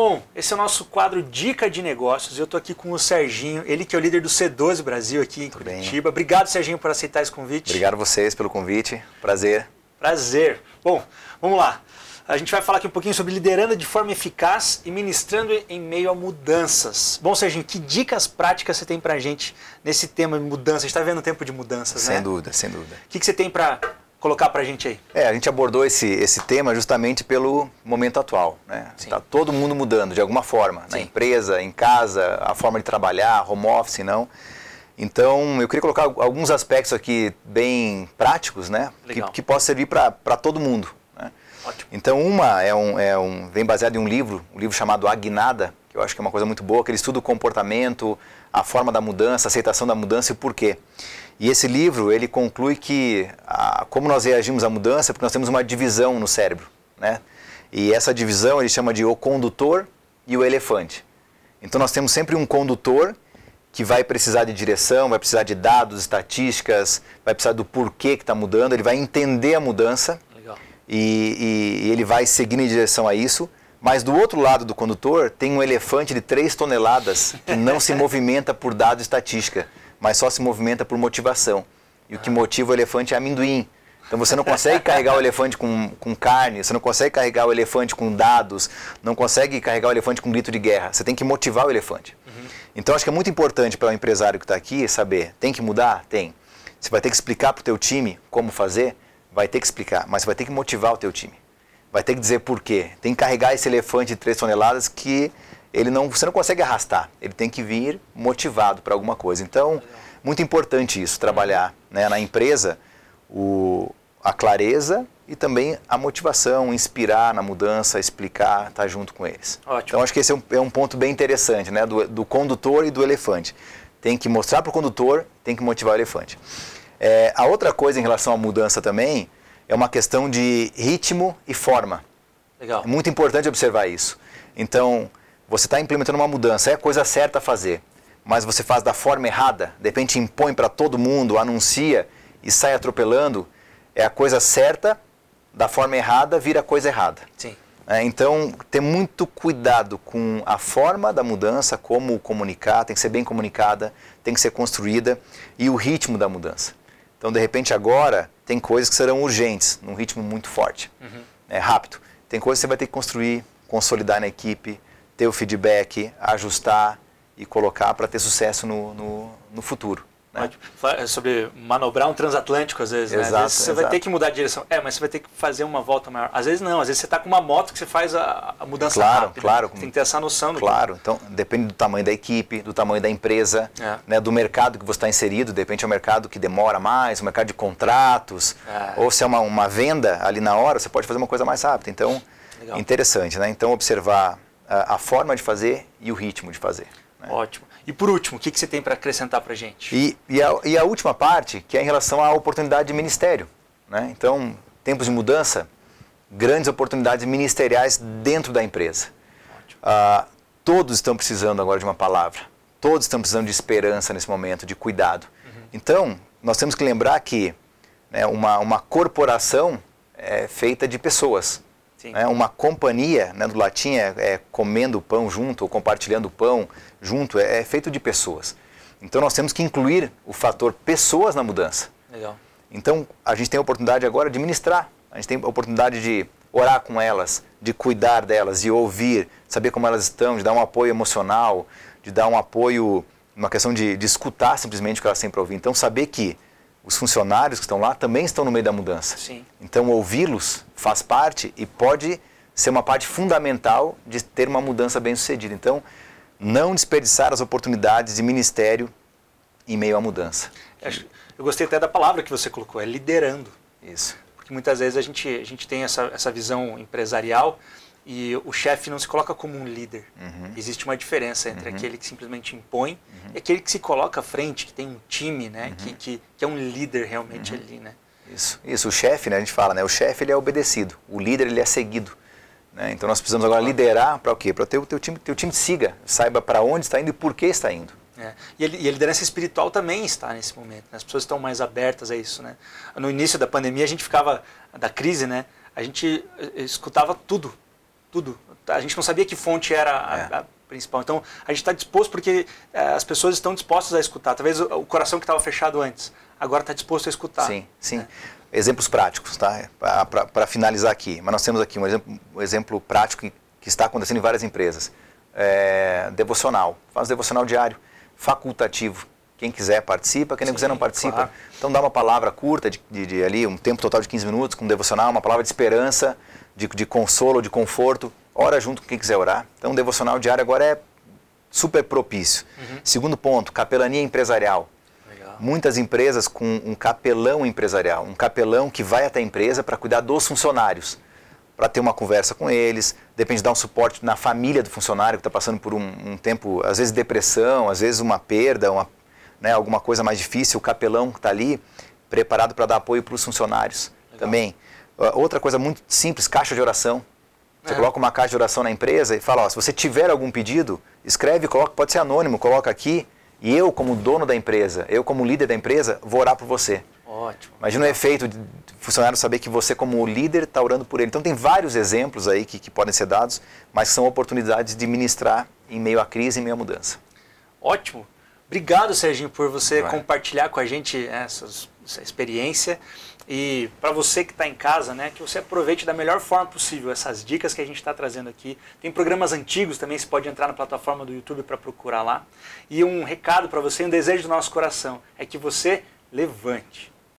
Bom, esse é o nosso quadro Dica de Negócios. Eu estou aqui com o Serginho, ele que é o líder do C12 Brasil aqui em Tudo Curitiba. bem. Obrigado, Serginho, por aceitar esse convite. Obrigado a vocês pelo convite. Prazer. Prazer. Bom, vamos lá. A gente vai falar aqui um pouquinho sobre liderando de forma eficaz e ministrando em meio a mudanças. Bom, Serginho, que dicas práticas você tem pra gente nesse tema de mudança? A gente está vendo um tempo de mudanças, Sem né? dúvida, sem dúvida. O que, que você tem para colocar pra gente aí? É, a gente abordou esse, esse tema justamente pelo momento atual. Né? Sim. Tá todo mundo mudando de alguma forma. Na Sim. empresa, em casa, a forma de trabalhar, home office, não. Então, eu queria colocar alguns aspectos aqui bem práticos, né? Que, que possam servir para todo mundo. Né? Ótimo. Então, uma é um, é um, vem baseado em um livro, um livro chamado Agnada, que eu acho que é uma coisa muito boa, que ele estuda o comportamento, a forma da mudança, a aceitação da mudança e o porquê. E esse livro, ele conclui que a, como nós reagimos à mudança, é porque nós temos uma divisão no cérebro, né? E essa divisão ele chama de o condutor e o elefante. Então nós temos sempre um condutor que vai precisar de direção, vai precisar de dados, estatísticas, vai precisar do porquê que está mudando, ele vai entender a mudança e, e- e ele vai seguindo em direção a isso. Mas do outro lado do condutor tem um elefante de 3 toneladas que não se movimenta por dado estatística, mas só se movimenta por motivação. E o que motiva o elefante é amendoim. Então você não consegue carregar o elefante com, com carne, você não consegue carregar o elefante com dados, não consegue carregar o elefante com grito de guerra. Você tem que motivar o elefante. Então acho que é muito importante para o empresário que está aqui saber, tem que mudar? Tem. Você vai ter que explicar para o teu time como fazer? Vai ter que explicar, mas você vai ter que motivar o teu time. Vai ter que dizer por quê. Tem que carregar esse elefante de 3 toneladas que ele não, você não consegue arrastar. Ele tem que vir motivado para alguma coisa. Então, muito importante isso, trabalhar né, na empresa o, a clareza e também a motivação, inspirar na mudança, explicar, estar junto com eles. Ótimo. Então, acho que esse é um, é um ponto bem interessante, né, do, do condutor e do elefante. Tem que mostrar para o condutor, tem que motivar o elefante. É, a outra coisa em relação à mudança também é uma questão de ritmo e forma. Legal. É muito importante observar isso. Então, você está implementando uma mudança, é a coisa certa a fazer, mas você faz da forma errada, de repente impõe para todo mundo, anuncia e sai atropelando, é a coisa certa, da forma errada, vira a coisa errada. Sim. É, então, ter muito cuidado com a forma da mudança, como comunicar, tem que ser bem comunicada, tem que ser construída, e o ritmo da mudança. Então, de repente, agora, tem coisas que serão urgentes, num ritmo muito forte, é rápido. Tem coisas que você vai ter que construir, consolidar na equipe, ter o feedback, ajustar e colocar para ter sucesso no, no, no futuro. Né? Fa- Sobre manobrar um transatlântico, às vezes. né? Às Exato, vezes você vai exato. ter que mudar de direção. É, mas você vai ter que fazer uma volta maior. Às vezes não, às vezes você está com uma moto que você faz a, a mudança Claro, rápida. claro. Tem que ter essa noção do Claro, então depende do tamanho da equipe, do tamanho da empresa, É. né, do mercado que você está inserido. De repente é um mercado que demora mais, um mercado de contratos, É. ou se é uma, uma venda ali na hora, você pode fazer uma coisa mais rápida. Então, Legal. interessante, né? Então, observar a, a forma de fazer e o ritmo de fazer. né? Ótimo. E por último, o que, que você tem para acrescentar para gente? E, e, a, e a última parte, que é em relação à oportunidade de ministério. Né? Então, tempos de mudança, grandes oportunidades ministeriais dentro da empresa. Ah, todos estão precisando agora de uma palavra. Todos estão precisando de esperança nesse momento, de cuidado. Então, nós temos que lembrar que né, uma, uma corporação é feita de pessoas. Né? Uma companhia, né, do latim é, é comendo pão junto ou compartilhando pão junto, é, é feito de pessoas. Então, nós temos que incluir o fator pessoas na mudança. Legal. Então, a gente tem a oportunidade agora de ministrar. A gente tem a oportunidade de orar com elas, de cuidar delas, de ouvir, saber como elas estão, de dar um apoio emocional, de dar um apoio, uma questão de, de escutar simplesmente o que elas têm para ouvir. Então, saber que os funcionários que estão lá também estão no meio da mudança. Sim. Então, ouvi-los faz parte e pode ser uma parte fundamental de ter uma mudança bem sucedida. Então, não desperdiçar as oportunidades de ministério em meio à mudança. Eu gostei até da palavra que você colocou, é liderando. Isso. Porque muitas vezes a gente, a gente tem essa, essa visão empresarial e o chefe não se coloca como um líder. Uhum. Existe uma diferença entre aquele que simplesmente impõe e aquele que se coloca à frente, que tem um time, né? Uhum. Que, que, que é um líder realmente ali, né? Isso, isso. O chefe, né, a gente fala, né, o chefe ele é obedecido, o líder ele é seguido. Né? Então nós precisamos agora liderar para o quê? Para o teu, teu time, teu time siga, saiba para onde está indo e por que está indo. É. E, a, e a liderança espiritual também está nesse momento. né? As pessoas estão mais abertas a isso, né? No início da pandemia a gente ficava da crise, né? A gente eh, escutava tudo tudo. A gente não sabia que fonte era a, é. a principal. Então, a gente está disposto porque é, as pessoas estão dispostas a escutar. Talvez o, o coração que estava fechado antes, agora está disposto a escutar. Sim, sim. É. Exemplos práticos, tá? Para finalizar aqui. Mas nós temos aqui um exemplo, um exemplo prático que, que está acontecendo em várias empresas. É, devocional. Faz devocional diário, facultativo. Quem quiser participa, quem não quiser não participa. Claro. Então dá uma palavra curta, de, de, de, ali, um tempo total de 15 minutos, com devocional, uma palavra de esperança, de, de consolo, de conforto. Ora junto com quem quiser orar. Então o devocional diário agora é super propício. Uhum. Segundo ponto, capelania empresarial. Legal. Muitas empresas com um capelão empresarial, um capelão que vai até a empresa para cuidar dos funcionários, para ter uma conversa com eles, depende de dar um suporte na família do funcionário que está passando por um, um, tempo, às vezes depressão, às vezes uma perda, uma, né, alguma coisa mais difícil, o capelão está ali preparado para dar apoio para os funcionários Legal. também. Outra coisa muito simples, caixa de oração. Você é. coloca uma caixa de oração na empresa e fala, ó, se você tiver algum pedido, escreve, coloca, pode ser anônimo, coloca aqui e eu como dono da empresa, eu como líder da empresa, vou orar por você. Ótimo. Imagina o efeito de funcionário saber que você como líder está orando por ele. Então tem vários exemplos aí que, que podem ser dados, mas são oportunidades de ministrar em meio à crise, em meio à mudança. Ótimo. Obrigado, Serginho, por você Vai. compartilhar com a gente essa, essa experiência. E para você que está em casa, né, que você aproveite da melhor forma possível essas dicas que a gente está trazendo aqui. Tem programas antigos também, você pode entrar na plataforma do YouTube para procurar lá. E um recado para você, um desejo do nosso coração, é que você levante.